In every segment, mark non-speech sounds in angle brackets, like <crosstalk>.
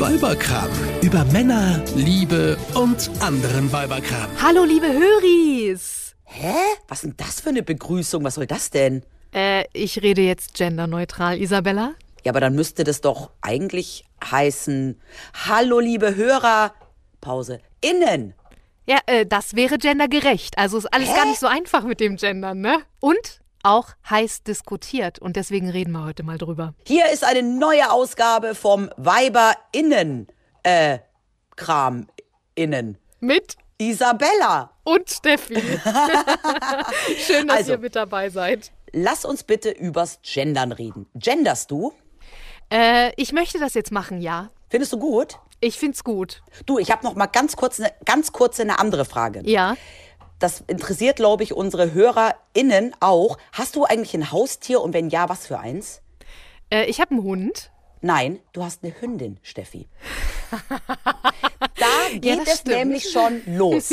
Weiberkram. Über Männer, Liebe und anderen Weiberkram. Hallo, liebe Höris. Hä? Was ist denn das für eine Begrüßung? Was soll das denn? Äh, ich rede jetzt genderneutral, Isabella. Ja, aber dann müsste das doch eigentlich heißen: Hallo, liebe Hörer. Pause. Innen. Ja, äh, das wäre gendergerecht. Also ist alles Hä? gar nicht so einfach mit dem Gendern, ne? Und auch heiß diskutiert. Und deswegen reden wir heute mal drüber. Hier ist eine neue Ausgabe vom Weiber-Innen. Äh, Kram. Innen. Mit Isabella. und Steffi. <laughs> Schön, dass Also. ihr mit dabei seid. Lass uns bitte übers Gendern reden. Genderst du? Äh, ich möchte das jetzt machen, ja. Findest du gut? Ich find's gut. Du, ich habe noch mal ganz kurz eine ganz kurz eine andere Frage. Ja. Das interessiert, glaube ich, unsere HörerInnen auch. Hast du eigentlich ein Haustier und wenn ja, was für eins? Äh, ich habe einen Hund. Nein, du hast eine Hündin, Steffi. Da geht das es stimmt. nämlich schon los.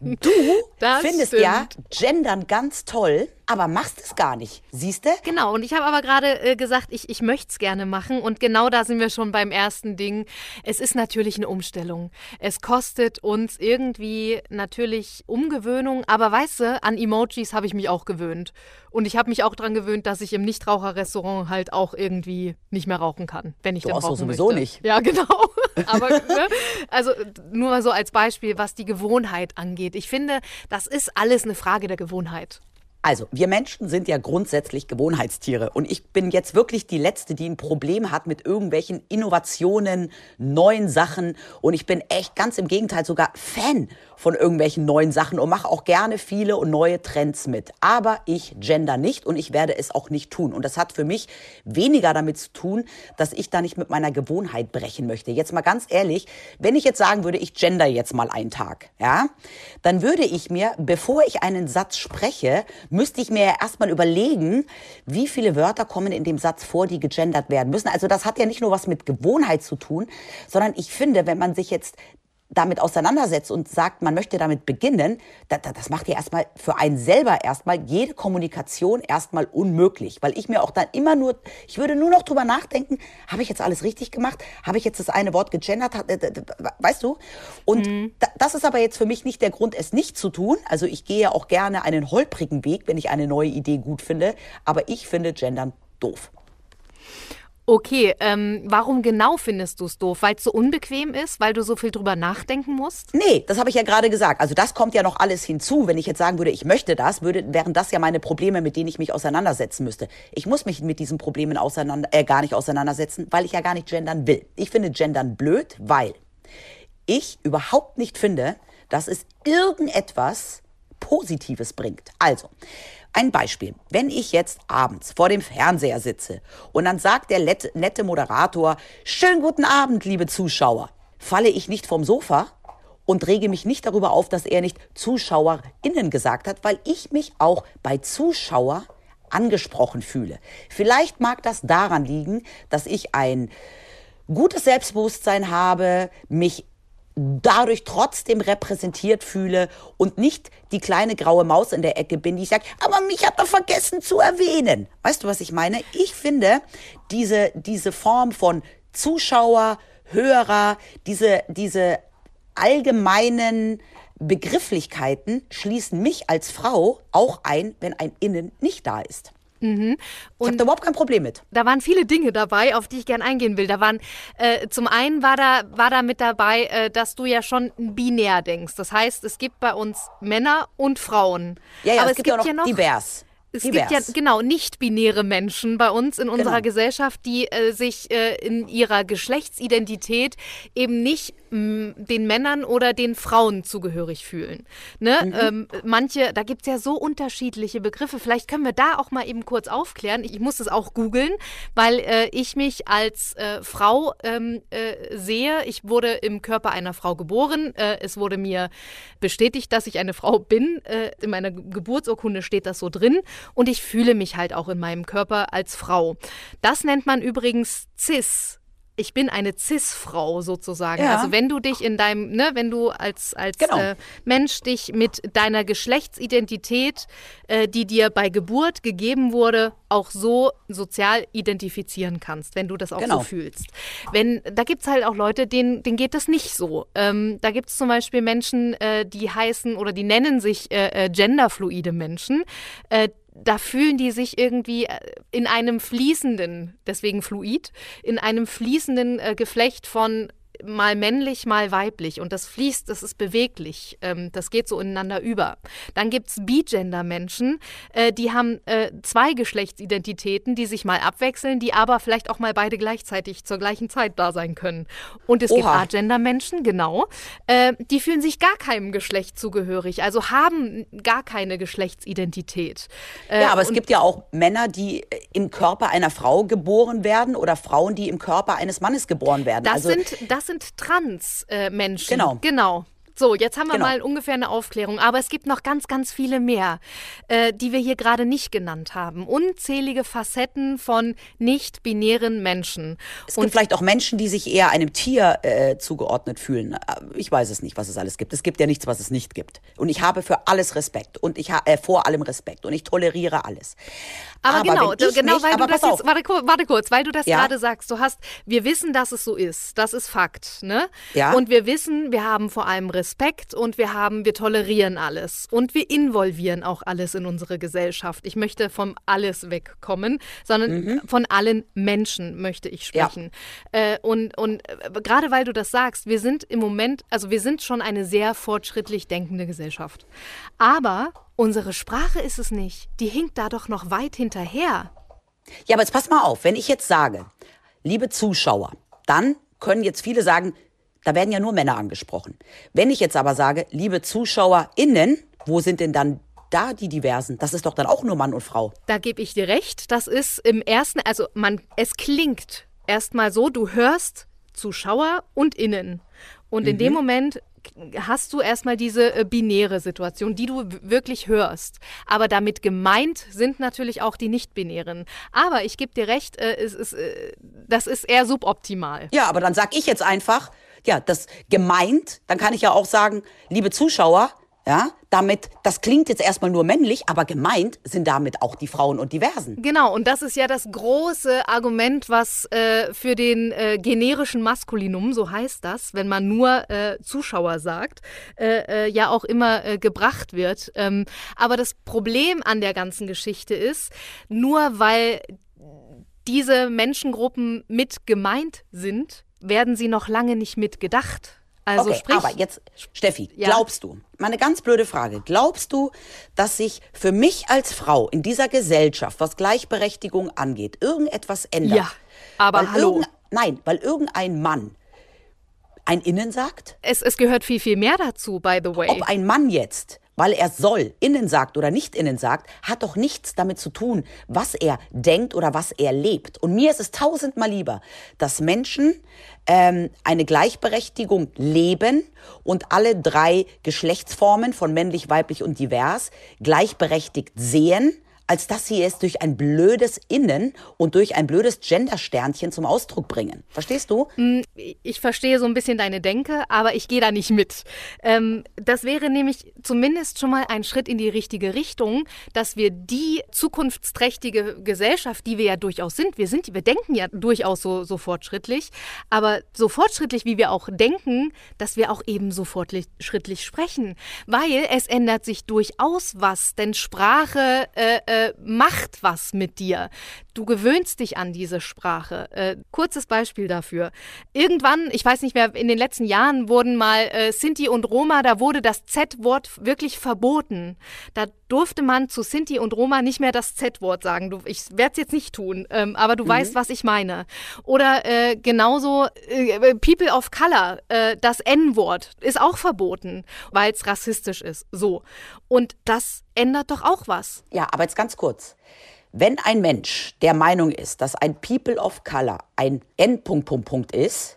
Du <laughs> Das findest stimmt. ja Gendern ganz toll, aber machst es gar nicht. Siehst du? Genau, und ich habe aber gerade äh, gesagt, ich, ich möchte es gerne machen. Und genau da sind wir schon beim ersten Ding. Es ist natürlich eine Umstellung. Es kostet uns irgendwie natürlich Umgewöhnung. Aber weißt du, an Emojis habe ich mich auch gewöhnt. Und ich habe mich auch daran gewöhnt, dass ich im Nichtraucherrestaurant halt auch irgendwie nicht mehr rauchen kann, wenn ich Du denn rauchen sowieso möchte. nicht. Ja, genau. <laughs> Aber ne, also nur so als Beispiel, was die Gewohnheit angeht. Ich finde, das ist alles eine Frage der Gewohnheit. Also, wir Menschen sind ja grundsätzlich Gewohnheitstiere. Und ich bin jetzt wirklich die Letzte, die ein Problem hat mit irgendwelchen Innovationen, neuen Sachen. Und ich bin echt ganz im Gegenteil sogar Fan von irgendwelchen neuen Sachen und mache auch gerne viele und neue Trends mit. Aber ich gender nicht und ich werde es auch nicht tun. Und das hat für mich weniger damit zu tun, dass ich da nicht mit meiner Gewohnheit brechen möchte. Jetzt mal ganz ehrlich, wenn ich jetzt sagen würde, ich gender jetzt mal einen Tag, ja, dann würde ich mir, bevor ich einen Satz spreche, müsste ich mir erstmal überlegen, wie viele Wörter kommen in dem Satz vor, die gegendert werden müssen. Also das hat ja nicht nur was mit Gewohnheit zu tun, sondern ich finde, wenn man sich jetzt damit auseinandersetzt und sagt, man möchte damit beginnen, da, da, das macht ja erstmal für einen selber erstmal jede Kommunikation erstmal unmöglich, weil ich mir auch dann immer nur, ich würde nur noch drüber nachdenken, habe ich jetzt alles richtig gemacht? Habe ich jetzt das eine Wort gegendert? Äh, Weißt du? Und da, das ist aber jetzt für mich nicht der Grund, es nicht zu tun. Also ich gehe ja auch gerne einen holprigen Weg, wenn ich eine neue Idee gut finde, aber ich finde Gendern doof. Okay, ähm, warum genau findest du es doof? Weil es so unbequem ist? Weil du so viel drüber nachdenken musst? Nee, das habe ich ja gerade gesagt. Also das kommt ja noch alles hinzu. Wenn ich jetzt sagen würde, ich möchte das, würde, wären das ja meine Probleme, mit denen ich mich auseinandersetzen müsste. Ich muss mich mit diesen Problemen auseinander, äh, gar nicht auseinandersetzen, weil ich ja gar nicht gendern will. Ich finde gendern blöd, weil ich überhaupt nicht finde, dass es irgendetwas Positives bringt. Also, ein Beispiel. Wenn ich jetzt abends vor dem Fernseher sitze und dann sagt der nette Moderator, schönen guten Abend, liebe Zuschauer, falle ich nicht vom Sofa und rege mich nicht darüber auf, dass er nicht ZuschauerInnen gesagt hat, weil ich mich auch bei Zuschauer angesprochen fühle. Vielleicht mag das daran liegen, dass ich ein gutes Selbstbewusstsein habe, mich dadurch trotzdem repräsentiert fühle und nicht die kleine graue Maus in der Ecke bin, die sagt, aber mich hat er vergessen zu erwähnen. Weißt du, was ich meine? Ich finde, diese, diese Form von Zuschauer, Hörer, diese, diese allgemeinen Begrifflichkeiten schließen mich als Frau auch ein, wenn ein Innen nicht da ist. Ich habe da überhaupt kein Problem mit. Da waren viele Dinge dabei, auf die ich gern eingehen will. Da waren äh, zum einen war da war da mit dabei, äh, dass du ja schon binär denkst. Das heißt, es gibt bei uns Männer und Frauen. Ja, ja, Aber es, gibt ja auch noch, divers. Es divers. gibt ja genau nicht-binäre Menschen bei uns in unserer Genau. Gesellschaft, die äh, sich äh, in ihrer Geschlechtsidentität eben nicht den Männern oder den Frauen zugehörig fühlen. Ne? Mhm. Ähm, manche, da gibt es ja so unterschiedliche Begriffe. Vielleicht können wir da auch mal eben kurz aufklären. Ich muss es auch googeln, weil äh, ich mich als äh, Frau ähm, äh, sehe. Ich wurde im Körper einer Frau geboren. Äh, es wurde mir bestätigt, dass ich eine Frau bin. Äh, in meiner Ge- Geburtsurkunde steht das so drin. Und ich fühle mich halt auch in meinem Körper als Frau. Das nennt man übrigens cis. Ich bin eine Cis-Frau sozusagen. Ja. Also wenn du dich in deinem, ne, wenn du als, als Genau. äh, Mensch dich mit deiner Geschlechtsidentität, äh, die dir bei Geburt gegeben wurde, auch so sozial identifizieren kannst, wenn du das auch Genau. so fühlst. Wenn, da gibt es halt auch Leute, denen, denen geht das nicht so. Ähm, da gibt es zum Beispiel Menschen, äh, die heißen oder die nennen sich äh, äh, genderfluide Menschen. Da fühlen die sich irgendwie äh, in einem fließenden, deswegen fluid, in einem fließenden äh, Geflecht von mal männlich, mal weiblich. Und das fließt, das ist beweglich. Ähm, das geht so ineinander über. Dann gibt es Bi-Gender-Menschen, äh, die haben äh, zwei Geschlechtsidentitäten, die sich mal abwechseln, die aber vielleicht auch mal beide gleichzeitig zur gleichen Zeit da sein können. Und es gibt Oha. Agender-Menschen, genau, äh, die fühlen sich gar keinem Geschlecht zugehörig, also haben gar keine Geschlechtsidentität. Äh, Ja, aber es gibt ja auch Männer, die äh, im Körper einer Frau geboren werden oder Frauen, die im Körper eines Mannes geboren werden. Das also, sind, das sind Trans-Menschen. Genau. Genau. So, jetzt haben wir Genau. mal ungefähr eine Aufklärung. Aber es gibt noch ganz, ganz viele mehr, äh, die wir hier gerade nicht genannt haben. Unzählige Facetten von nicht-binären Menschen. es gibt vielleicht auch Menschen, die sich eher einem Tier äh, zugeordnet fühlen. Äh, Ich weiß es nicht, was es alles gibt. Es gibt ja nichts, was es nicht gibt. Und ich habe für alles Respekt und ich habe äh, vor allem Respekt und ich toleriere alles. Aber, genau, wenn ich genau, nicht, weil aber du das jetzt, warte, warte kurz, weil du das Ja. gerade sagst, du hast, wir wissen, dass es so ist, das ist Fakt, ne? Ja. Und wir wissen, wir haben vor allem Respekt und wir haben, wir tolerieren alles und wir involvieren auch alles in unsere Gesellschaft. Ich möchte vom alles wegkommen, sondern Mhm. von allen Menschen möchte ich Ja. sprechen. Äh, und und äh, gerade weil du das sagst, wir sind im Moment, also wir sind schon eine sehr fortschrittlich denkende Gesellschaft. Aber unsere Sprache ist es nicht. Die hinkt da doch noch weit hinterher. Ja, aber jetzt pass mal auf, wenn ich jetzt sage, liebe Zuschauer, dann können jetzt viele sagen, da werden ja nur Männer angesprochen. Wenn ich jetzt aber sage, liebe ZuschauerInnen, wo sind denn dann da die Diversen? Das ist doch dann auch nur Mann und Frau. Da gebe ich dir recht. Das ist im ersten, also man, es klingt erstmal so, du hörst Zuschauer und Innen. Und in dem Moment hast du erstmal diese äh, binäre Situation, die du wirklich hörst. Aber damit gemeint sind natürlich auch die Nicht-Binären. Aber ich gebe dir recht, äh, es ist, äh, das ist eher suboptimal. Ja, aber dann sag ich jetzt einfach, ja, das gemeint, dann kann ich ja auch sagen, liebe Zuschauer, ja, damit, das klingt jetzt erstmal nur männlich, aber gemeint sind damit auch die Frauen und Diversen. Genau, und das ist ja das große Argument, was äh, für den äh, generischen Maskulinum, so heißt das, wenn man nur äh, Zuschauer sagt, äh, äh, ja auch immer äh, gebracht wird. Ähm, aber das Problem an der ganzen Geschichte ist, nur weil diese Menschengruppen mit gemeint sind, werden sie noch lange nicht mitgedacht. Also okay, sprich, aber jetzt, Steffi, Ja. glaubst du, meine ganz blöde Frage, glaubst du, dass sich für mich als Frau in dieser Gesellschaft, was Gleichberechtigung angeht, irgendetwas ändert? Ja, aber weil hallo. Nein, weil irgendein Mann ein Innen sagt? es, es gehört viel, viel mehr dazu, by the way. Ob ein Mann jetzt, weil er soll, innen sagt oder nicht innen sagt, hat doch nichts damit zu tun, was er denkt oder was er lebt. Und mir ist es tausendmal lieber, dass Menschen ähm, eine Gleichberechtigung leben und alle drei Geschlechtsformen von männlich, weiblich und divers gleichberechtigt sehen, als dass sie es durch ein blödes Innen und durch ein blödes Gendersternchen zum Ausdruck bringen. Verstehst du? ich verstehe so ein bisschen deine Denke, aber ich gehe da nicht mit. Ähm, das wäre nämlich zumindest schon mal ein Schritt in die richtige Richtung, dass wir die zukunftsträchtige Gesellschaft, die wir ja durchaus sind, wir sind, wir denken ja durchaus so, so fortschrittlich, aber so fortschrittlich, wie wir auch denken, dass wir auch eben so fortschrittlich sprechen, weil es ändert sich durchaus was, denn Sprache äh, macht was mit dir. Du gewöhnst dich an diese Sprache. Äh, kurzes Beispiel dafür. Irgendwann, ich weiß nicht mehr, in den letzten Jahren wurden mal äh, Sinti und Roma, da wurde das Z-Wort wirklich verboten. Da durfte man zu Sinti und Roma nicht mehr das Z-Wort sagen. Du, ich werde es jetzt nicht tun, ähm, aber du weißt, was ich meine. Oder äh, genauso äh, People of Color, äh, das N-Wort ist auch verboten, weil es rassistisch ist. So. Und das ändert doch auch was. Ja, aber jetzt ganz kurz. Wenn ein Mensch der Meinung ist, dass ein People of Color ein N. Punkt, Punkt, Punkt ist,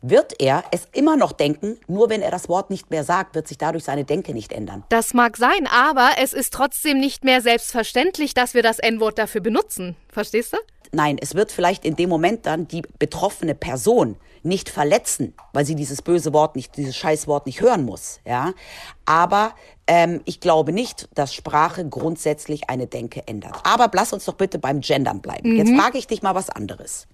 wird er es immer noch denken, nur wenn er das Wort nicht mehr sagt, wird sich dadurch seine Denke nicht ändern. Das mag sein, aber es ist trotzdem nicht mehr selbstverständlich, dass wir das N-Wort dafür benutzen. Verstehst du? Nein, es wird vielleicht in dem Moment dann die betroffene Person nicht verletzen, weil sie dieses böse Wort nicht, dieses Scheißwort nicht hören muss. Ja, aber ähm, ich glaube nicht, dass Sprache grundsätzlich eine Denke ändert. Aber lass uns doch bitte beim Gendern bleiben. Mhm. Jetzt frage ich dich mal was anderes.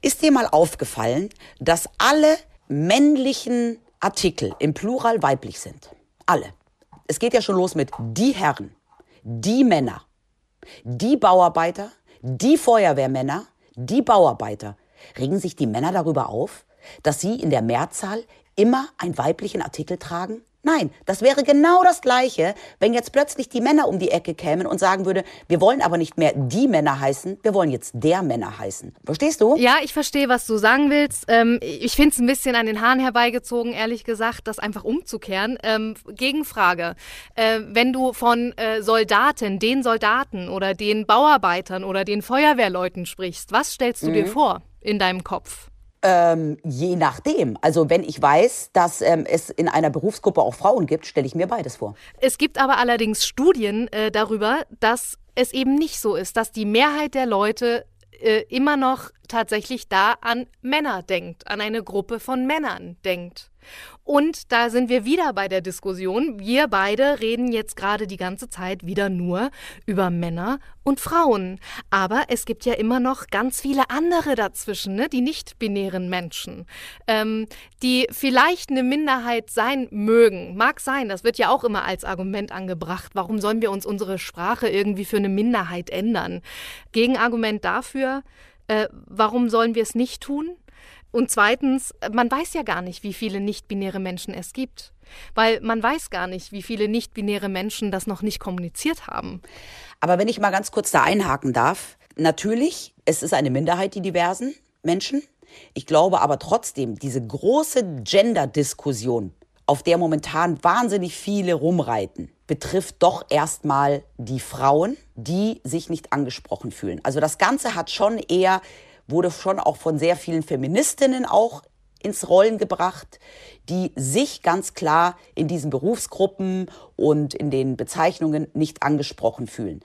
Ist dir mal aufgefallen, dass alle männlichen Artikel im Plural weiblich sind? Alle. Es geht ja schon los mit die Herren, die Männer, die Bauarbeiter, die Feuerwehrmänner, die Bauarbeiter. Regen sich die Männer darüber auf, dass sie in der Mehrzahl immer einen weiblichen Artikel tragen? Nein, das wäre genau das Gleiche, wenn jetzt plötzlich die Männer um die Ecke kämen und sagen würde, wir wollen aber nicht mehr die Männer heißen, wir wollen jetzt der Männer heißen. Verstehst du? Ja, ich verstehe, was du sagen willst. Ähm, ich finde es ein bisschen an den Haaren herbeigezogen, ehrlich gesagt, das einfach umzukehren. Ähm, Gegenfrage. Äh, wenn du von äh, Soldaten, den Soldaten oder den Bauarbeitern oder den Feuerwehrleuten sprichst, was stellst du mhm. dir vor in deinem Kopf? Ähm, je nachdem. Also wenn ich weiß, dass ähm, es in einer Berufsgruppe auch Frauen gibt, stelle ich mir beides vor. Es gibt aber allerdings Studien äh, darüber, dass es eben nicht so ist, dass die Mehrheit der Leute äh, immer noch tatsächlich da an Männer denkt, an eine Gruppe von Männern denkt. Und da sind wir wieder bei der Diskussion. Wir beide reden jetzt gerade die ganze Zeit wieder nur über Männer und Frauen. Aber es gibt ja immer noch ganz viele andere dazwischen, ne? die nicht-binären Menschen, ähm, die vielleicht eine Minderheit sein mögen. Mag sein, das wird ja auch immer als Argument angebracht. Warum sollen wir uns unsere Sprache irgendwie für eine Minderheit ändern? Gegenargument dafür, äh, warum sollen wir es nicht tun? Und zweitens, man weiß ja gar nicht, wie viele nicht-binäre Menschen es gibt. Weil man weiß gar nicht, wie viele nicht-binäre Menschen das noch nicht kommuniziert haben. Aber wenn ich mal ganz kurz da einhaken darf, natürlich, es ist eine Minderheit, die diversen Menschen. Ich glaube aber trotzdem, diese große Gender-Diskussion, auf der momentan wahnsinnig viele rumreiten, betrifft doch erstmal die Frauen, die sich nicht angesprochen fühlen. Also das Ganze hat schon eher wurde schon auch von sehr vielen Feministinnen auch ins Rollen gebracht, die sich ganz klar in diesen Berufsgruppen und in den Bezeichnungen nicht angesprochen fühlen.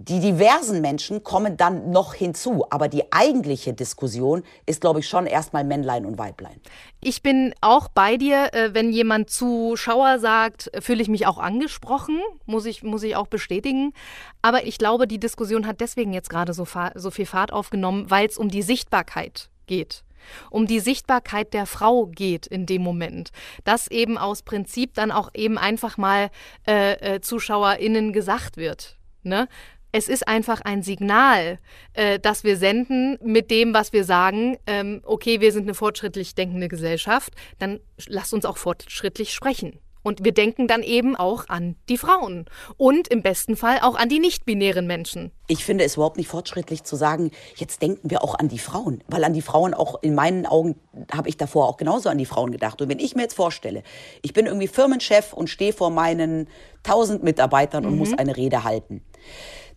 Die diversen Menschen kommen dann noch hinzu, aber die eigentliche Diskussion ist, glaube ich, schon erstmal Männlein und Weiblein. Ich bin auch bei dir, äh, wenn jemand Zuschauer sagt, fühle ich mich auch angesprochen, muss ich, muss ich auch bestätigen. Aber ich glaube, die Diskussion hat deswegen jetzt gerade so, so viel Fahrt aufgenommen, weil es um die Sichtbarkeit geht um die Sichtbarkeit der Frau geht in dem Moment. Dass eben aus Prinzip dann auch eben einfach mal äh, äh, ZuschauerInnen gesagt wird. Ne? Es ist einfach ein Signal, äh, das wir senden mit dem, was wir sagen. Ähm, okay, wir sind eine fortschrittlich denkende Gesellschaft, dann lasst uns auch fortschrittlich sprechen. Und wir denken dann eben auch an die Frauen und im besten Fall auch an die nicht-binären Menschen. Ich finde es überhaupt nicht fortschrittlich zu sagen, jetzt denken wir auch an die Frauen. Weil an die Frauen auch in meinen Augen habe ich davor auch genauso an die Frauen gedacht. Und wenn ich mir jetzt vorstelle, ich bin irgendwie Firmenchef und stehe vor meinen tausend Mitarbeitern und mhm. muss eine Rede halten,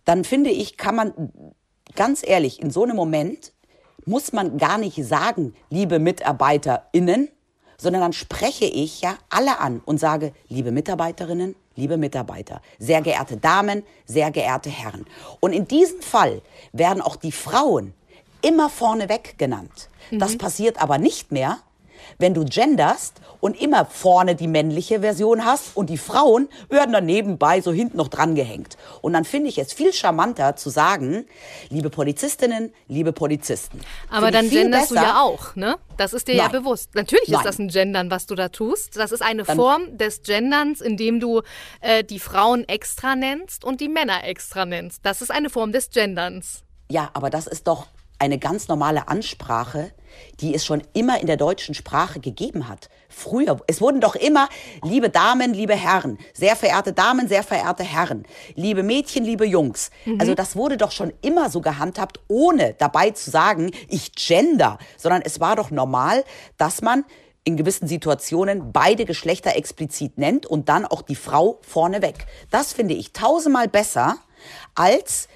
dann finde ich, kann man ganz ehrlich, in so einem Moment muss man gar nicht sagen, liebe MitarbeiterInnen, sondern dann spreche ich ja alle an und sage, liebe Mitarbeiterinnen, liebe Mitarbeiter, sehr geehrte Damen, sehr geehrte Herren. Und in diesem Fall werden auch die Frauen immer vorneweg genannt. Mhm. Das passiert aber nicht mehr, wenn du genderst und immer vorne die männliche Version hast und die Frauen werden dann nebenbei so hinten noch dran gehängt. Und dann finde ich es viel charmanter zu sagen, liebe Polizistinnen, liebe Polizisten. Aber dann genderst besser. du ja auch, ne? Das ist dir Nein. ja bewusst. Natürlich Nein. ist das ein Gendern, was du da tust. Das ist eine dann Form des Genderns, indem du äh, die Frauen extra nennst und die Männer extra nennst. Das ist eine Form des Genderns. Ja, aber das ist doch eine ganz normale Ansprache, die es schon immer in der deutschen Sprache gegeben hat. Früher, es wurden doch immer, liebe Damen, liebe Herren, sehr verehrte Damen, sehr verehrte Herren, liebe Mädchen, liebe Jungs. Mhm. Also das wurde doch schon immer so gehandhabt, ohne dabei zu sagen, ich gender, sondern es war doch normal, dass man in gewissen Situationen beide Geschlechter explizit nennt und dann auch die Frau vorneweg. Das finde ich tausendmal besser als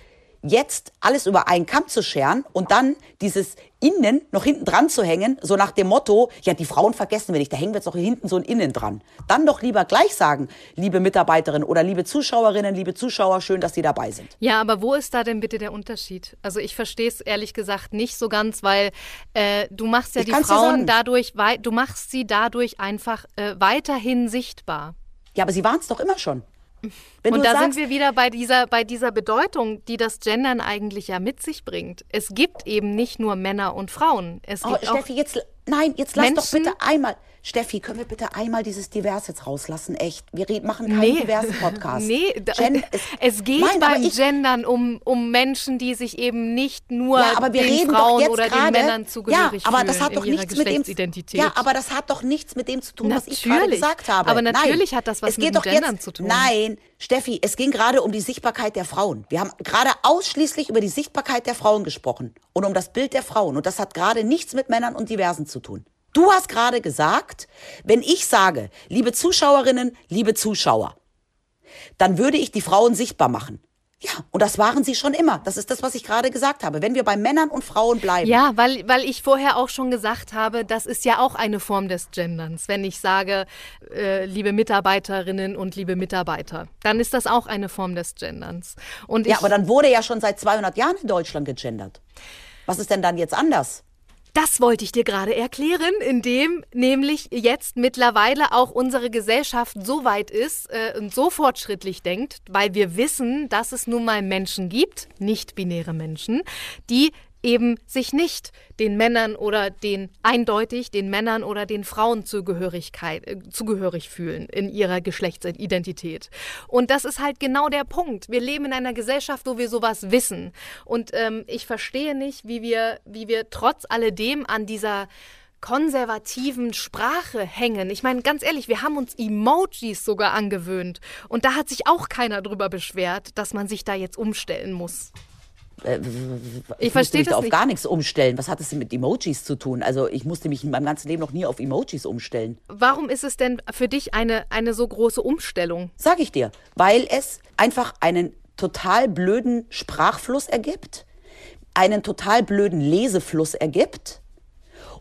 jetzt alles über einen Kamm zu scheren und dann dieses Innen noch hinten dran zu hängen, so nach dem Motto, ja, die Frauen vergessen wir nicht, da hängen wir jetzt noch hinten so ein Innen dran. Dann doch lieber gleich sagen, liebe Mitarbeiterinnen oder liebe Zuschauerinnen, liebe Zuschauer, schön, dass Sie dabei sind. Ja, aber wo ist da denn bitte der Unterschied? Also ich verstehe es ehrlich gesagt nicht so ganz, weil äh, du machst ja ich die Frauen dadurch, du machst sie dadurch einfach äh, weiterhin sichtbar. Ja, aber sie waren es doch immer schon. Wenn und da sagst, sind wir wieder bei dieser, bei dieser Bedeutung, die das Gendern eigentlich ja mit sich bringt. Es gibt eben nicht nur Männer und Frauen. Es oh, gibt Steffi, jetzt, nein, jetzt lass Menschen, doch bitte einmal. Steffi, können wir bitte einmal dieses Divers jetzt rauslassen? Echt. Wir reden, machen keinen nee. diversen <laughs> Podcast. Nee, Gen <laughs> es, es, geht nein, beim ich, Gendern um, um Menschen, die sich eben nicht nur ja, aber wir den reden Frauen doch oder grade, den Männern zugehörig ja, aber das hat doch nichts mit dem Ja, aber das hat doch nichts mit dem zu tun, natürlich, was ich gerade gesagt habe. Aber natürlich nein, hat das was mit dem Gendern jetzt, zu tun. Nein, Steffi, es ging gerade um die Sichtbarkeit der Frauen. Wir haben gerade ausschließlich über die Sichtbarkeit der Frauen gesprochen und um das Bild der Frauen. Und das hat gerade nichts mit Männern und Diversen zu tun. Du hast gerade gesagt, wenn ich sage, liebe Zuschauerinnen, liebe Zuschauer, dann würde ich die Frauen sichtbar machen. Ja, und das waren sie schon immer. Das ist das, was ich gerade gesagt habe. Wenn wir bei Männern und Frauen bleiben. Ja, weil, weil ich vorher auch schon gesagt habe, das ist ja auch eine Form des Genderns. Wenn ich sage, äh, liebe Mitarbeiterinnen und liebe Mitarbeiter, dann ist das auch eine Form des Genderns. Und ja, aber dann wurde ja schon seit 200 Jahren in Deutschland gegendert. Was ist denn dann jetzt anders? Das wollte ich dir gerade erklären, indem nämlich jetzt mittlerweile auch unsere Gesellschaft so weit ist äh, und so fortschrittlich denkt, weil wir wissen, dass es nun mal Menschen gibt, nicht binäre Menschen, die eben sich nicht den Männern oder den eindeutig den Männern oder den Frauen Zugehörigkeit, äh, zugehörig fühlen in ihrer Geschlechtsidentität. Und das ist halt genau der Punkt. Wir leben in einer Gesellschaft, wo wir sowas wissen. Und ähm, ich verstehe nicht, wie wir, wie wir trotz alledem an dieser konservativen Sprache hängen. Ich meine, ganz ehrlich, wir haben uns Emojis sogar angewöhnt. Und da hat sich auch keiner drüber beschwert, dass man sich da jetzt umstellen muss. Äh, ich verstehe das auf nicht. gar nichts umstellen. Was hat es denn mit Emojis zu tun? Also ich musste mich in meinem ganzen Leben noch nie auf Emojis umstellen. Warum ist es denn für dich eine, eine so große Umstellung? Sag ich dir, weil es einfach einen total blöden Sprachfluss ergibt, einen total blöden Lesefluss ergibt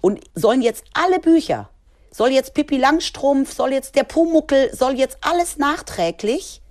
und sollen jetzt alle Bücher, soll jetzt Pippi Langstrumpf, soll jetzt der Pumuckel, soll jetzt alles nachträglich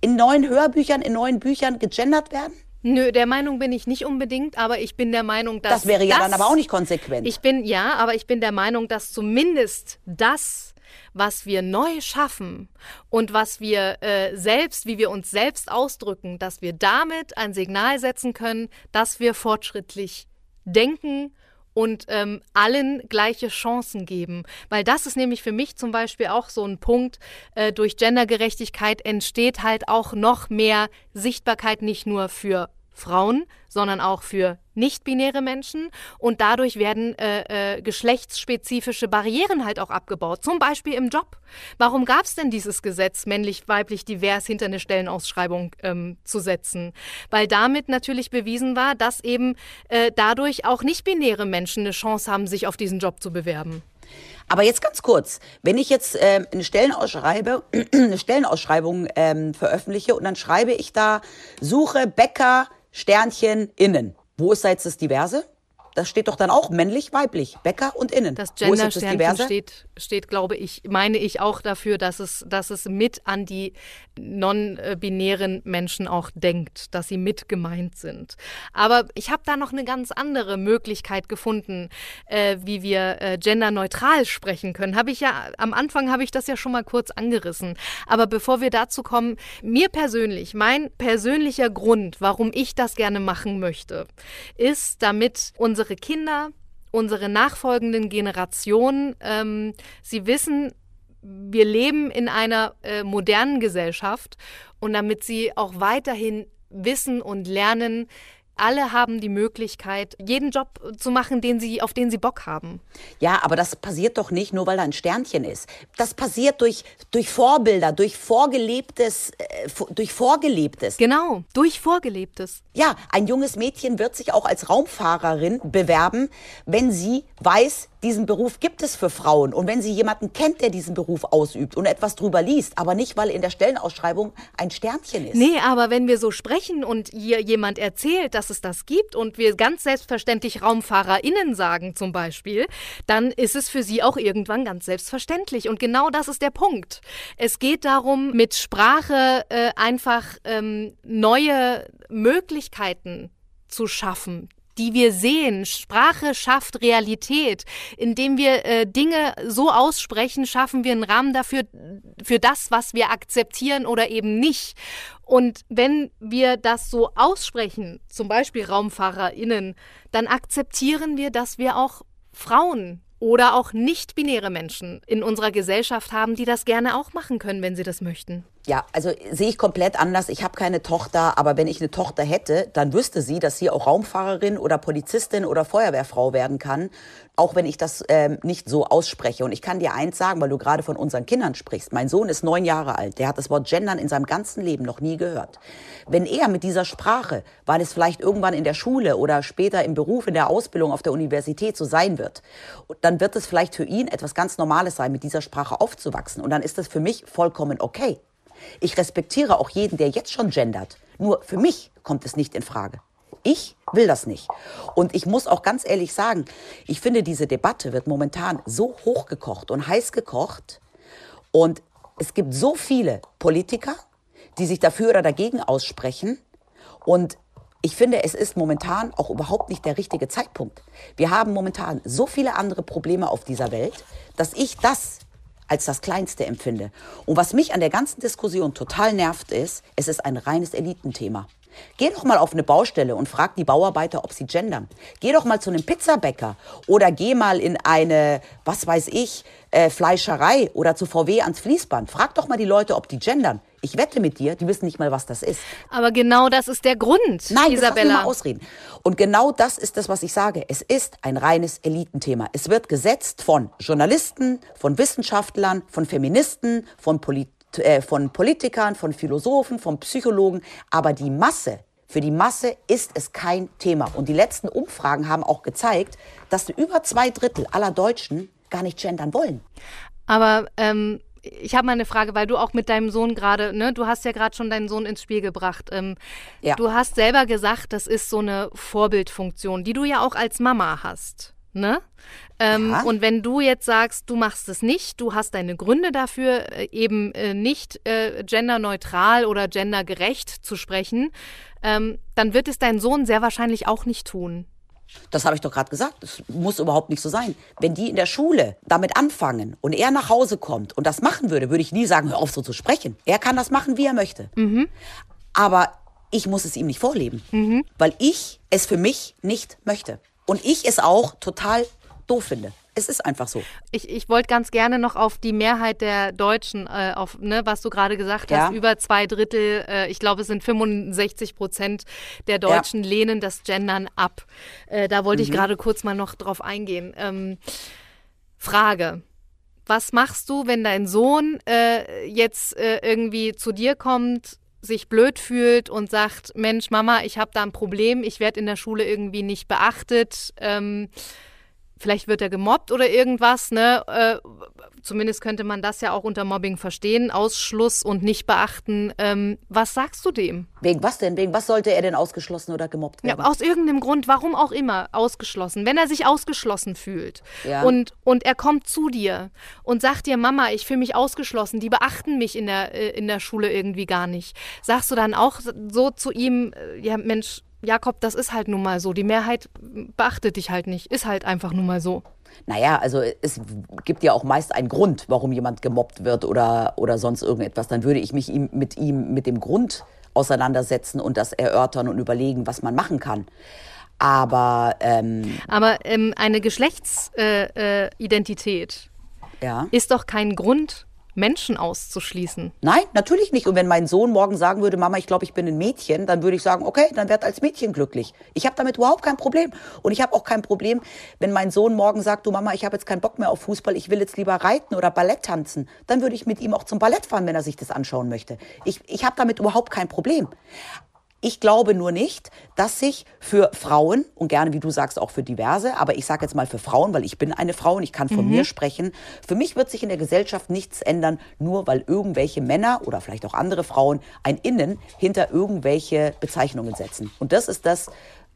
in neuen Hörbüchern, in neuen Büchern gegendert werden? Nö, der Meinung bin ich nicht unbedingt, aber ich bin der Meinung, dass. Das wäre ja das, dann aber auch nicht konsequent. Ich bin, ja, aber ich bin der Meinung, dass zumindest das, was wir neu schaffen und was wir äh, selbst, wie wir uns selbst ausdrücken, dass wir damit ein Signal setzen können, dass wir fortschrittlich denken und ähm, allen gleiche Chancen geben. Weil das ist nämlich für mich zum Beispiel auch so ein Punkt, äh, durch Gendergerechtigkeit entsteht halt auch noch mehr Sichtbarkeit nicht nur für Frauen, sondern auch für nicht-binäre Menschen. Und dadurch werden äh, äh, geschlechtsspezifische Barrieren halt auch abgebaut, zum Beispiel im Job. Warum gab es denn dieses Gesetz, männlich, weiblich, divers hinter eine Stellenausschreibung ähm, zu setzen? Weil damit natürlich bewiesen war, dass eben äh, dadurch auch nicht-binäre Menschen eine Chance haben, sich auf diesen Job zu bewerben. Aber jetzt ganz kurz, wenn ich jetzt ähm, eine, Stellenausschreibe, <clears throat> eine Stellenausschreibung ähm, veröffentliche und dann schreibe ich da, suche Bäcker, Sternchen innen. Wo ist da jetzt das Diverse? Das steht doch dann auch männlich, weiblich, Bäcker und innen. Das Gender-Sternchen steht, steht, glaube ich, meine ich auch dafür, dass es, dass es mit an die non-binären Menschen auch denkt, dass sie mit gemeint sind. Aber ich habe da noch eine ganz andere Möglichkeit gefunden, äh, wie wir äh, genderneutral sprechen können. Habe ich ja am Anfang habe ich das ja schon mal kurz angerissen. Aber bevor wir dazu kommen, mir persönlich, mein persönlicher Grund, warum ich das gerne machen möchte, ist, damit unsere Kinder unsere nachfolgenden Generationen, ähm, sie wissen, wir leben in einer äh, modernen Gesellschaft und damit sie auch weiterhin wissen und lernen, alle haben die Möglichkeit, jeden Job zu machen, den sie, auf den sie Bock haben. Ja, aber das passiert doch nicht nur, weil da ein Sternchen ist. Das passiert durch, durch Vorbilder, durch vorgelebtes, äh, durch Vorgelebtes. Genau, durch Vorgelebtes. Ja, ein junges Mädchen wird sich auch als Raumfahrerin bewerben, wenn sie weiß, diesen Beruf gibt es für Frauen. Und wenn sie jemanden kennt, der diesen Beruf ausübt und etwas drüber liest, aber nicht, weil in der Stellenausschreibung ein Sternchen ist. Nee, aber wenn wir so sprechen und hier jemand erzählt, dass es das gibt und wir ganz selbstverständlich RaumfahrerInnen sagen zum Beispiel, dann ist es für sie auch irgendwann ganz selbstverständlich. Und genau das ist der Punkt. Es geht darum, mit Sprache äh, einfach ähm, neue Möglichkeiten zu schaffen, die wir sehen. Sprache schafft Realität. Indem wir äh, Dinge so aussprechen, schaffen wir einen Rahmen dafür, für das, was wir akzeptieren oder eben nicht. Und wenn wir das so aussprechen, zum Beispiel RaumfahrerInnen, dann akzeptieren wir, dass wir auch Frauen oder auch nicht-binäre Menschen in unserer Gesellschaft haben, die das gerne auch machen können, wenn sie das möchten. Ja, also sehe ich komplett anders. Ich habe keine Tochter, aber wenn ich eine Tochter hätte, dann wüsste sie, dass sie auch Raumfahrerin oder Polizistin oder Feuerwehrfrau werden kann, auch wenn ich das ähm, nicht so ausspreche. Und ich kann dir eins sagen, weil du gerade von unseren Kindern sprichst. Mein Sohn ist neun Jahre alt. Der hat das Wort Gendern in seinem ganzen Leben noch nie gehört. Wenn er mit dieser Sprache, weil es vielleicht irgendwann in der Schule oder später im Beruf, in der Ausbildung auf der Universität so sein wird, dann wird es vielleicht für ihn etwas ganz Normales sein, mit dieser Sprache aufzuwachsen. Und dann ist das für mich vollkommen okay. Ich respektiere auch jeden, der jetzt schon gendert. Nur für mich kommt es nicht in Frage. Ich will das nicht. Und ich muss auch ganz ehrlich sagen, ich finde, diese Debatte wird momentan so hochgekocht und heiß gekocht. Und es gibt so viele Politiker, die sich dafür oder dagegen aussprechen. Und ich finde, es ist momentan auch überhaupt nicht der richtige Zeitpunkt. Wir haben momentan so viele andere Probleme auf dieser Welt, dass ich das als das Kleinste empfinde. Und was mich an der ganzen Diskussion total nervt, ist, es ist ein reines Elitenthema. Geh doch mal auf eine Baustelle und frag die Bauarbeiter, ob sie gendern. Geh doch mal zu einem Pizzabäcker oder geh mal in eine, was weiß ich, äh, Fleischerei oder zu VW ans Fließband. Frag doch mal die Leute, ob die gendern. Ich wette mit dir, die wissen nicht mal, was das ist. Aber genau das ist der Grund, Nein, Isabella. Mal ausreden. Und genau das ist das, was ich sage. Es ist ein reines Elitenthema. Es wird gesetzt von Journalisten, von Wissenschaftlern, von Feministen, von, Polit äh, von Politikern, von Philosophen, von Psychologen. Aber die Masse, für die Masse ist es kein Thema. Und die letzten Umfragen haben auch gezeigt, dass über zwei Drittel aller Deutschen gar nicht gendern wollen. Aber ähm, ich habe mal eine Frage, weil du auch mit deinem Sohn gerade, ne, du hast ja gerade schon deinen Sohn ins Spiel gebracht. Ähm, ja. Du hast selber gesagt, das ist so eine Vorbildfunktion, die du ja auch als Mama hast. Ne? Ähm, ja. Und wenn du jetzt sagst, du machst es nicht, du hast deine Gründe dafür, äh, eben äh, nicht äh, genderneutral oder gendergerecht zu sprechen, ähm, dann wird es dein Sohn sehr wahrscheinlich auch nicht tun. Das habe ich doch gerade gesagt. Das muss überhaupt nicht so sein. Wenn die in der Schule damit anfangen und er nach Hause kommt und das machen würde, würde ich nie sagen, hör auf so zu sprechen. Er kann das machen, wie er möchte. Mhm. Aber ich muss es ihm nicht vorleben, mhm. weil ich es für mich nicht möchte. Und ich es auch total doof finde. Es ist einfach so. Ich, ich wollte ganz gerne noch auf die Mehrheit der Deutschen, äh, auf ne, was du gerade gesagt hast, ja. über zwei Drittel, äh, ich glaube es sind 65 Prozent der Deutschen ja. lehnen das Gendern ab. Äh, da wollte mhm. ich gerade kurz mal noch drauf eingehen. Ähm, Frage. Was machst du, wenn dein Sohn äh, jetzt äh, irgendwie zu dir kommt, sich blöd fühlt und sagt, Mensch, Mama, ich habe da ein Problem, ich werde in der Schule irgendwie nicht beachtet. Ähm, vielleicht wird er gemobbt oder irgendwas, ne? Äh, zumindest könnte man das ja auch unter Mobbing verstehen, Ausschluss und nicht beachten. Ähm, was sagst du dem? Wegen was denn? Wegen was sollte er denn ausgeschlossen oder gemobbt werden? Ja, aus irgendeinem Grund, warum auch immer, ausgeschlossen. Wenn er sich ausgeschlossen fühlt ja. und, und er kommt zu dir und sagt dir, Mama, ich fühle mich ausgeschlossen, die beachten mich in der, äh, in der Schule irgendwie gar nicht. Sagst du dann auch so zu ihm, äh, ja Mensch, Jakob, das ist halt nun mal so. Die Mehrheit beachtet dich halt nicht. Ist halt einfach nun mal so. Naja, also es gibt ja auch meist einen Grund, warum jemand gemobbt wird oder, oder sonst irgendetwas. Dann würde ich mich ihm, mit ihm mit dem Grund auseinandersetzen und das erörtern und überlegen, was man machen kann. Aber, ähm, Aber ähm, eine Geschlechtsidentität äh, äh, ja. ist doch kein Grund Menschen auszuschließen. Nein, natürlich nicht. Und wenn mein Sohn morgen sagen würde, Mama, ich glaube, ich bin ein Mädchen, dann würde ich sagen, okay, dann werd als Mädchen glücklich. Ich habe damit überhaupt kein Problem. Und ich habe auch kein Problem, wenn mein Sohn morgen sagt, du Mama, ich habe jetzt keinen Bock mehr auf Fußball, ich will jetzt lieber reiten oder Ballett tanzen. Dann würde ich mit ihm auch zum Ballett fahren, wenn er sich das anschauen möchte. Ich, ich habe damit überhaupt kein Problem. Ich glaube nur nicht, dass sich für Frauen und gerne, wie du sagst, auch für diverse, aber ich sage jetzt mal für Frauen, weil ich bin eine Frau und ich kann von mhm. mir sprechen. Für mich wird sich in der Gesellschaft nichts ändern, nur weil irgendwelche Männer oder vielleicht auch andere Frauen ein Innen hinter irgendwelche Bezeichnungen setzen. Und das ist das,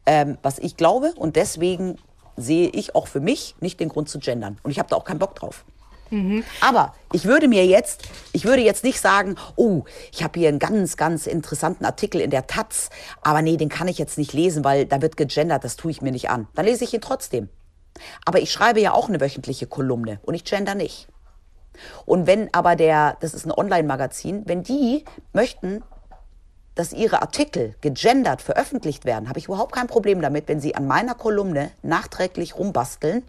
ähm, was ich glaube und deswegen sehe ich auch für mich nicht den Grund zu gendern. Und ich habe da auch keinen Bock drauf. Mhm. Aber ich würde mir jetzt, ich würde jetzt nicht sagen, oh, ich habe hier einen ganz, ganz interessanten Artikel in der Taz, aber nee, den kann ich jetzt nicht lesen, weil da wird gegendert, das tue ich mir nicht an. Dann lese ich ihn trotzdem. Aber ich schreibe ja auch eine wöchentliche Kolumne und ich gender nicht. Und wenn aber der, das ist ein Online-Magazin, wenn die möchten, dass ihre Artikel gegendert veröffentlicht werden, habe ich überhaupt kein Problem damit, wenn sie an meiner Kolumne nachträglich rumbasteln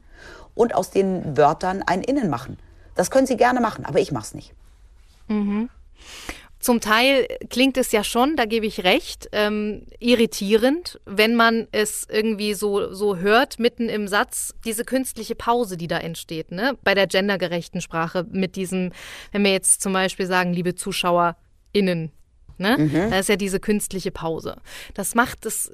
und aus den Wörtern ein Innen machen. Das können Sie gerne machen, aber ich mache es nicht. Mhm. Zum Teil klingt es ja schon, da gebe ich recht, ähm, irritierend, wenn man es irgendwie so, so hört, mitten im Satz, diese künstliche Pause, die da entsteht, ne? bei der gendergerechten Sprache, mit diesem, wenn wir jetzt zum Beispiel sagen, liebe ZuschauerInnen, ne? Mhm. da ist ja diese künstliche Pause. Das macht es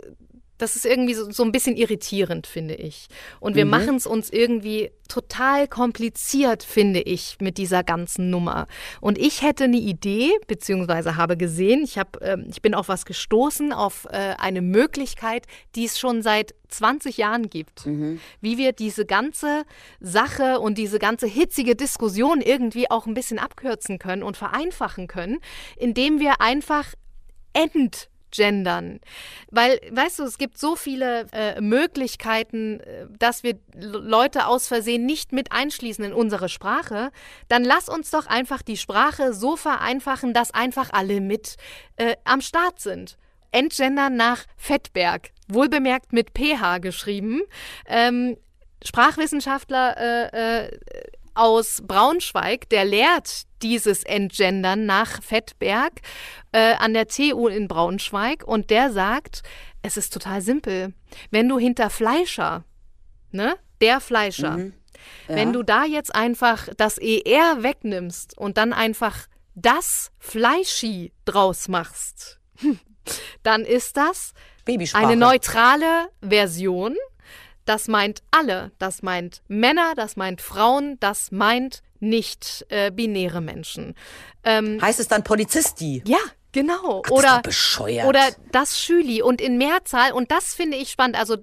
das ist irgendwie so, so ein bisschen irritierend, finde ich. Und wir mhm. machen es uns irgendwie total kompliziert, finde ich, mit dieser ganzen Nummer. Und ich hätte eine Idee, beziehungsweise habe gesehen, ich, hab, äh, ich bin auf was gestoßen, auf äh, eine Möglichkeit, die es schon seit 20 Jahren gibt, mhm. wie wir diese ganze Sache und diese ganze hitzige Diskussion irgendwie auch ein bisschen abkürzen können und vereinfachen können, indem wir einfach ent gendern. Weil, weißt du, es gibt so viele äh, Möglichkeiten, äh, dass wir Leute aus Versehen nicht mit einschließen in unsere Sprache. Dann lass uns doch einfach die Sprache so vereinfachen, dass einfach alle mit äh, am Start sind. Entgendern nach Fettberg, wohlbemerkt mit PH geschrieben. Ähm, Sprachwissenschaftler äh, äh, aus Braunschweig, der lehrt dieses Entgendern nach Fettberg äh, an der TU in Braunschweig und der sagt, es ist total simpel. Wenn du hinter Fleischer, ne, der Fleischer, mhm. ja. wenn du da jetzt einfach das ER wegnimmst und dann einfach das Fleischi draus machst, <laughs> dann ist das eine neutrale Version das meint alle. Das meint Männer, das meint Frauen, das meint nicht äh, binäre Menschen. Ähm, heißt es dann Polizisti? Ja, genau. Ach, oder, bescheuert. oder das Schüli. Und in Mehrzahl, und das finde ich spannend, also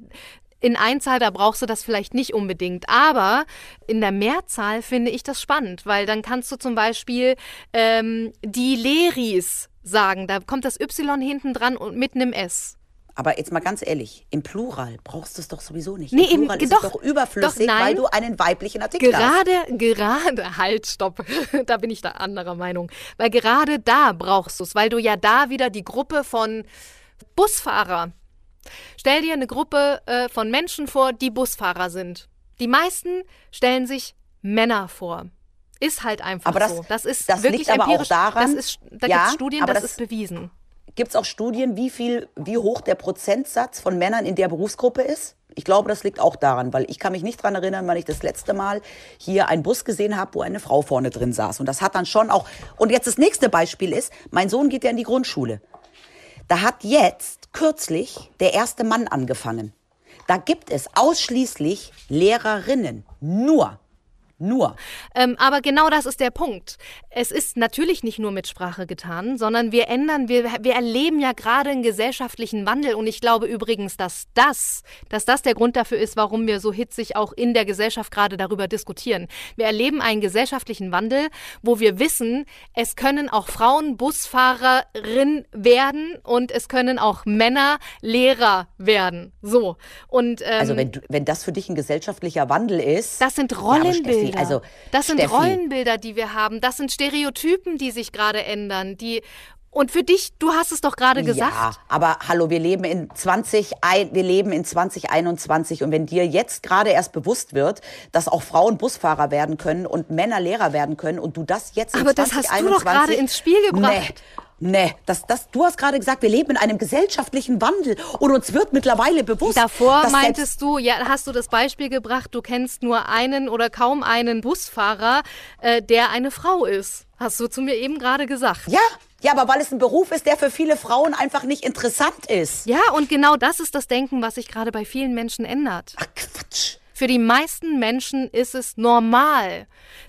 in Einzahl, da brauchst du das vielleicht nicht unbedingt, aber in der Mehrzahl finde ich das spannend, weil dann kannst du zum Beispiel ähm, die Leris sagen, da kommt das Y hinten dran und mit einem S. Aber jetzt mal ganz ehrlich, im Plural brauchst du es doch sowieso nicht. Nee, Im Plural im, ist doch, es doch überflüssig, doch, weil du einen weiblichen Artikel gerade, hast. Gerade, halt, stopp. <laughs> da bin ich da anderer Meinung. Weil gerade da brauchst du es, weil du ja da wieder die Gruppe von Busfahrer. Stell dir eine Gruppe äh, von Menschen vor, die Busfahrer sind. Die meisten stellen sich Männer vor. Ist halt einfach aber das, so. Das ist das wirklich liegt aber empirisch. Auch daran, das ist, da ja, gibt es Studien, das, das ist bewiesen. Gibt es auch Studien, wie viel, wie hoch der Prozentsatz von Männern in der Berufsgruppe ist? Ich glaube, das liegt auch daran, weil ich kann mich nicht daran erinnern, wann ich das letzte Mal hier einen Bus gesehen habe, wo eine Frau vorne drin saß. Und das hat dann schon auch. Und jetzt das nächste Beispiel ist, mein Sohn geht ja in die Grundschule. Da hat jetzt kürzlich der erste Mann angefangen. Da gibt es ausschließlich Lehrerinnen. Nur. Nur. Ähm, aber genau das ist der Punkt. Es ist natürlich nicht nur mit Sprache getan, sondern wir ändern, wir, wir erleben ja gerade einen gesellschaftlichen Wandel. Und ich glaube übrigens, dass das, dass das der Grund dafür ist, warum wir so hitzig auch in der Gesellschaft gerade darüber diskutieren. Wir erleben einen gesellschaftlichen Wandel, wo wir wissen, es können auch Frauen Busfahrerin werden und es können auch Männer Lehrer werden. So. Und, ähm, also wenn, du, wenn das für dich ein gesellschaftlicher Wandel ist. Das sind Rollenbilder. Ja, Rollenbilder. Also, das sind Steffi. Rollenbilder, die wir haben. Das sind Stereotypen, die sich gerade ändern, die Und für dich, du hast es doch gerade gesagt. Ja, aber hallo, wir leben in 20, ein- wir leben in 2021 und wenn dir jetzt gerade erst bewusst wird, dass auch Frauen Busfahrer werden können und Männer Lehrer werden können und du das jetzt in Aber das hast du doch 2021 gerade ins Spiel gebracht. Nee. Nee, das, das, du hast gerade gesagt, wir leben in einem gesellschaftlichen Wandel und uns wird mittlerweile bewusst, Davor meintest du, ja, hast du das Beispiel gebracht, du kennst nur einen oder kaum einen Busfahrer, äh, der eine Frau ist. Hast du zu mir eben gerade gesagt. Ja, ja, aber weil es ein Beruf ist, der für viele Frauen einfach nicht interessant ist. Ja, und genau das ist das Denken, was sich gerade bei vielen Menschen ändert. Ach, Quatsch. Für die meisten Menschen ist es normal,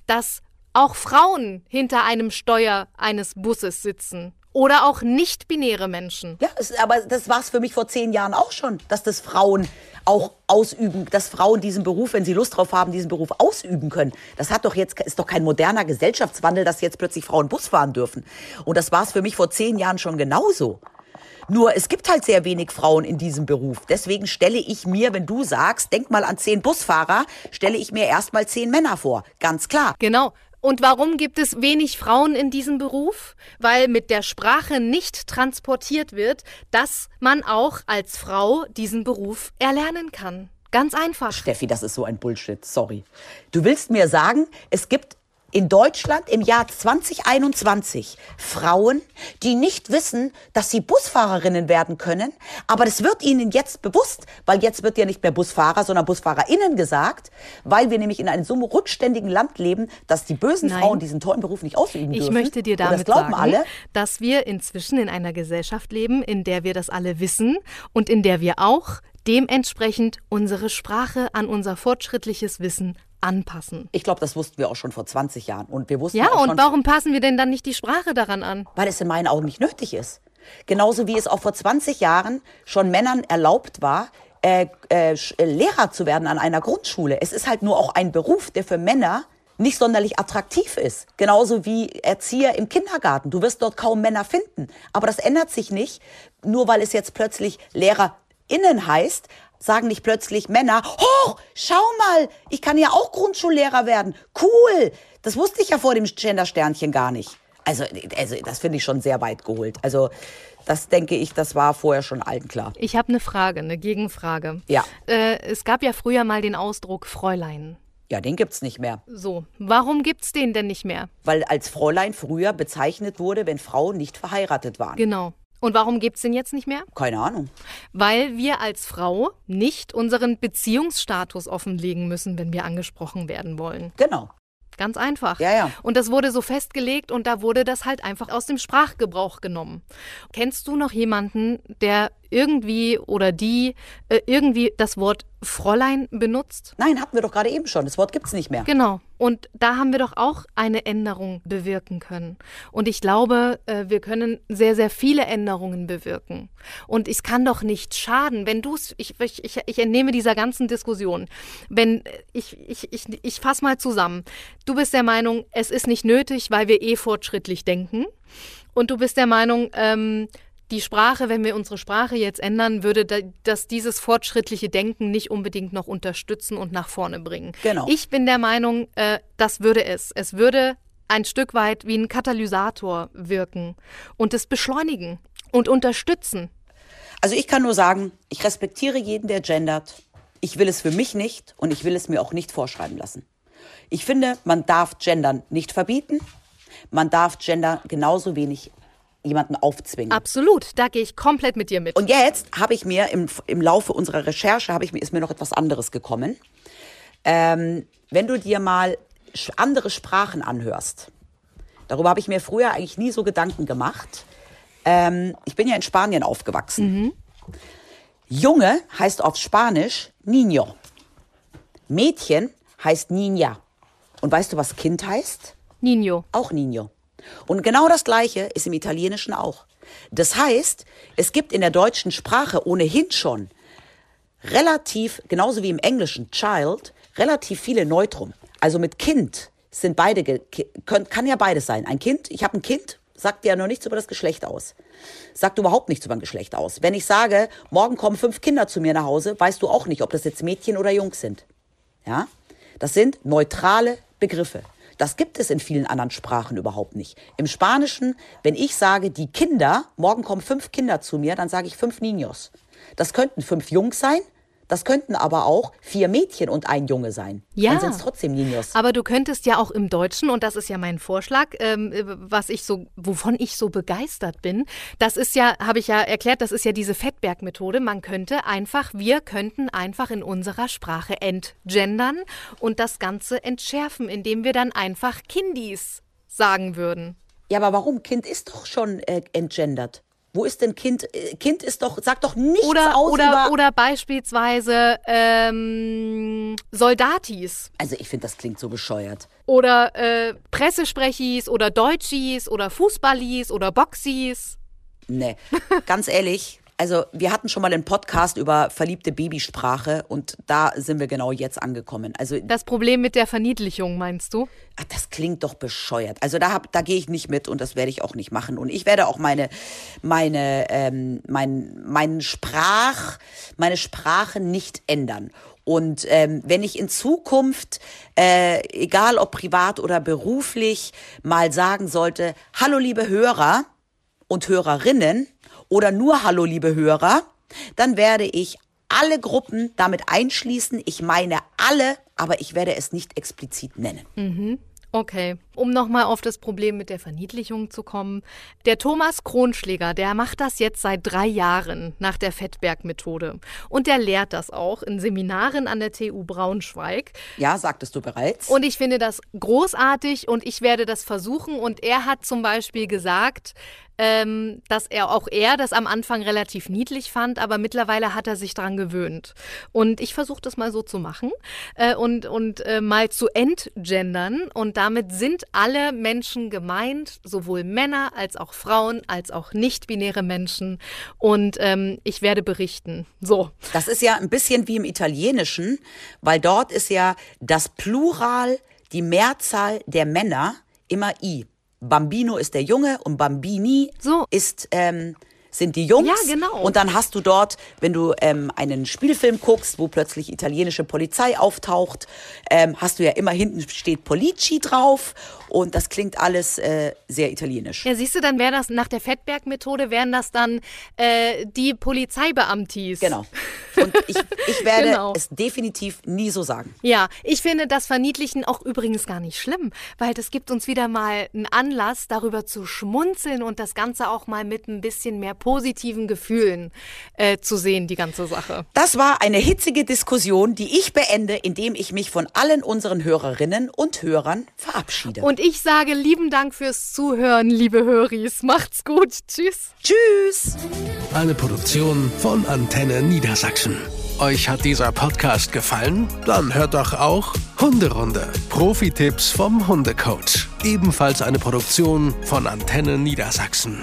dass auch Frauen hinter einem Steuer eines Busses sitzen. Oder auch nicht-binäre Menschen. Ja, es, aber das war es für mich vor zehn Jahren auch schon, dass das Frauen auch ausüben, dass Frauen diesen Beruf, wenn sie Lust drauf haben, diesen Beruf ausüben können. Das hat doch jetzt, ist doch kein moderner Gesellschaftswandel, dass jetzt plötzlich Frauen Bus fahren dürfen. Und das war es für mich vor zehn Jahren schon genauso. Nur es gibt halt sehr wenig Frauen in diesem Beruf. Deswegen stelle ich mir, wenn du sagst, denk mal an zehn Busfahrer, stelle ich mir erstmal zehn Männer vor. Ganz klar. Genau. Und warum gibt es wenig Frauen in diesem Beruf? Weil mit der Sprache nicht transportiert wird, dass man auch als Frau diesen Beruf erlernen kann. Ganz einfach. Steffi, das ist so ein Bullshit. Sorry. Du willst mir sagen, es gibt in Deutschland im Jahr 2021 Frauen, die nicht wissen, dass sie Busfahrerinnen werden können, aber das wird ihnen jetzt bewusst, weil jetzt wird ja nicht mehr Busfahrer, sondern Busfahrerinnen gesagt, weil wir nämlich in einem so rückständigen Land leben, dass die bösen Nein. Frauen diesen tollen Beruf nicht ausüben Ich dürfen. möchte dir damit sagen, alle. dass wir inzwischen in einer Gesellschaft leben, in der wir das alle wissen und in der wir auch dementsprechend unsere Sprache an unser fortschrittliches Wissen anpassen. Ich glaube, das wussten wir auch schon vor 20 Jahren. Und wir wussten Ja, und warum passen wir denn dann nicht die Sprache daran an? weil es in meinen Augen nicht nötig ist. Genauso wie es auch vor 20 Jahren schon Männern erlaubt war, äh, äh, äh, Lehrer zu werden an einer Grundschule. Es ist halt nur auch ein Beruf, der für Männer nicht sonderlich attraktiv ist. Genauso wie Erzieher im Kindergarten. Du wirst dort kaum Männer finden. Aber das ändert sich nicht, nur weil es jetzt plötzlich LehrerInnen heißt, sagen nicht plötzlich Männer, oh, schau mal, ich kann ja auch Grundschullehrer werden. Cool. Das wusste ich ja vor dem Gender-Sternchen gar nicht. Also, also das finde ich schon sehr weit geholt. Also das denke ich, das war vorher schon allen klar. Ich habe eine Frage, eine Gegenfrage. Ja. Äh, es gab ja früher mal den Ausdruck Fräulein. Ja, den gibt's nicht mehr. So, warum gibt's den denn nicht mehr? Weil als Fräulein früher bezeichnet wurde, wenn Frauen nicht verheiratet waren. Genau. Und warum gibt's den jetzt nicht mehr? Keine Ahnung. Weil wir als Frau nicht unseren Beziehungsstatus offenlegen müssen, wenn wir angesprochen werden wollen. Genau. Ganz einfach. Ja, ja. Und das wurde so festgelegt und da wurde das halt einfach aus dem Sprachgebrauch genommen. Kennst du noch jemanden, der irgendwie oder die äh, irgendwie das Wort Fräulein benutzt? Nein, hatten wir doch gerade eben schon. Das Wort gibt's nicht mehr. Genau. Und da haben wir doch auch eine Änderung bewirken können. Und ich glaube, äh, wir können sehr, sehr viele Änderungen bewirken. Und es kann doch nicht schaden, wenn du es, ich, ich, ich, ich entnehme dieser ganzen Diskussion, wenn, äh, ich, ich, ich, ich fasse mal zusammen. Du bist der Meinung, es ist nicht nötig, weil wir eh fortschrittlich denken. Und du bist der Meinung, ähm, die Sprache, wenn wir unsere Sprache jetzt ändern, würde da, das dieses fortschrittliche Denken nicht unbedingt noch unterstützen und nach vorne bringen. Genau. Ich bin der Meinung, äh, das würde es. Es würde ein Stück weit wie ein Katalysator wirken und es beschleunigen und unterstützen. Also ich kann nur sagen, ich respektiere jeden, der gendert. Ich will es für mich nicht und ich will es mir auch nicht vorschreiben lassen. Ich finde, man darf Gendern nicht verbieten. Man darf Gender genauso wenig jemanden aufzwingen. Absolut, da gehe ich komplett mit dir mit. Und jetzt habe ich mir im, im Laufe unserer Recherche habe ich mir ist mir noch etwas anderes gekommen. Ähm, wenn du dir mal andere Sprachen anhörst, darüber habe ich mir früher eigentlich nie so Gedanken gemacht. Ähm, ich bin ja in Spanien aufgewachsen. Junge heißt auf Spanisch Niño. Mädchen heißt Niña. Und weißt du, was Kind heißt? Nino. Auch Nino. Und genau das Gleiche ist im Italienischen auch. Das heißt, es gibt in der deutschen Sprache ohnehin schon relativ, genauso wie im Englischen Child, relativ viele Neutrum. Also mit Kind sind beide, kann ja beides sein. Ein Kind, ich habe ein Kind, sagt ja noch nichts über das Geschlecht aus. Sagt überhaupt nichts über ein Geschlecht aus. Wenn ich sage, morgen kommen fünf Kinder zu mir nach Hause, weißt du auch nicht, ob das jetzt Mädchen oder Jungs sind. Ja? Das sind neutrale Begriffe. Das gibt es in vielen anderen Sprachen überhaupt nicht. Im Spanischen, wenn ich sage, die Kinder, morgen kommen fünf Kinder zu mir, dann sage ich fünf Niños. Das könnten fünf Jungs sein, das könnten aber auch vier Mädchen und ein Junge sein. Ja. Dann sind es trotzdem Niños. Aber du könntest ja auch im Deutschen, und das ist ja mein Vorschlag, ähm, was ich so, wovon ich so begeistert bin, das ist ja, habe ich ja erklärt, das ist ja diese Fettberg-Methode. Man könnte einfach, wir könnten einfach in unserer Sprache entgendern und das Ganze entschärfen, indem wir dann einfach Kindis sagen würden. Ja, aber warum? Kind ist doch schon äh, entgendert. Wo ist denn Kind? Äh, kind ist doch, sagt doch nichts Oder, aus oder, über... oder beispielsweise ähm, Soldatis. Also ich finde, das klingt so bescheuert. Oder äh, Pressesprechis oder Deutschis oder Fußballis oder Boxis. Nee, ganz ehrlich. Also wir hatten schon mal einen Podcast über verliebte Babysprache und da sind wir genau jetzt angekommen. Also Das Problem mit der Verniedlichung, meinst du? ach, das klingt doch bescheuert. Also da hab, da gehe ich nicht mit und das werde ich auch nicht machen. Und ich werde auch meine meine ähm, mein mein Sprach meine Sprache nicht ändern. Und ähm, wenn ich in Zukunft, äh, egal ob privat oder beruflich, mal sagen sollte, hallo liebe Hörer und Hörerinnen oder nur hallo liebe Hörer, dann werde ich alle Gruppen damit einschließen. Ich meine alle, aber ich werde es nicht explizit nennen. Okay, um nochmal auf das Problem mit der Verniedlichung zu kommen. Der Thomas Kronschläger, der macht das jetzt seit drei Jahren nach der Fettberg-Methode. Und der lehrt das auch in Seminaren an der TU Braunschweig. Ja, sagtest du bereits? Und ich finde das großartig und ich werde das versuchen. Und er hat zum Beispiel gesagt, ähm, dass er auch er das am Anfang relativ niedlich fand, aber mittlerweile hat er sich dran gewöhnt. Und ich versuche das mal so zu machen äh, und, und äh, mal zu entgendern. Und damit sind alle Menschen gemeint, sowohl Männer als auch Frauen, als auch nicht-binäre Menschen. Und ähm, ich werde berichten. So. Das ist ja ein bisschen wie im Italienischen, weil dort ist ja das Plural, die Mehrzahl der Männer immer i. Bambino ist der Junge und Bambini So. ist ähm, sind die Jungs. Ja, genau. Und dann hast du dort, wenn du ähm, einen Spielfilm guckst, wo plötzlich italienische Polizei auftaucht, ähm, hast du ja immer hinten steht Polici drauf und das klingt alles äh, sehr italienisch. Ja, siehst du, dann wäre das nach der Fettberg-Methode, wären das dann äh, die Polizeibeamtis. Genau. <laughs> Und ich, ich werde Genau. es definitiv nie so sagen. Ja, ich finde das Verniedlichen auch übrigens gar nicht schlimm, weil das gibt uns wieder mal einen Anlass, darüber zu schmunzeln und das Ganze auch mal mit ein bisschen mehr positiven Gefühlen äh, zu sehen, die ganze Sache. Das war eine hitzige Diskussion, die ich beende, indem ich mich von allen unseren Hörerinnen und Hörern verabschiede. Und ich sage lieben Dank fürs Zuhören, liebe Höris. Macht's gut. Tschüss. Tschüss! Eine Produktion von Antenne Niedersachsen. Euch hat dieser Podcast gefallen? Dann hört doch auch Hunderunde. Profi-Tipps vom Hundecoach. Ebenfalls eine Produktion von Antenne Niedersachsen.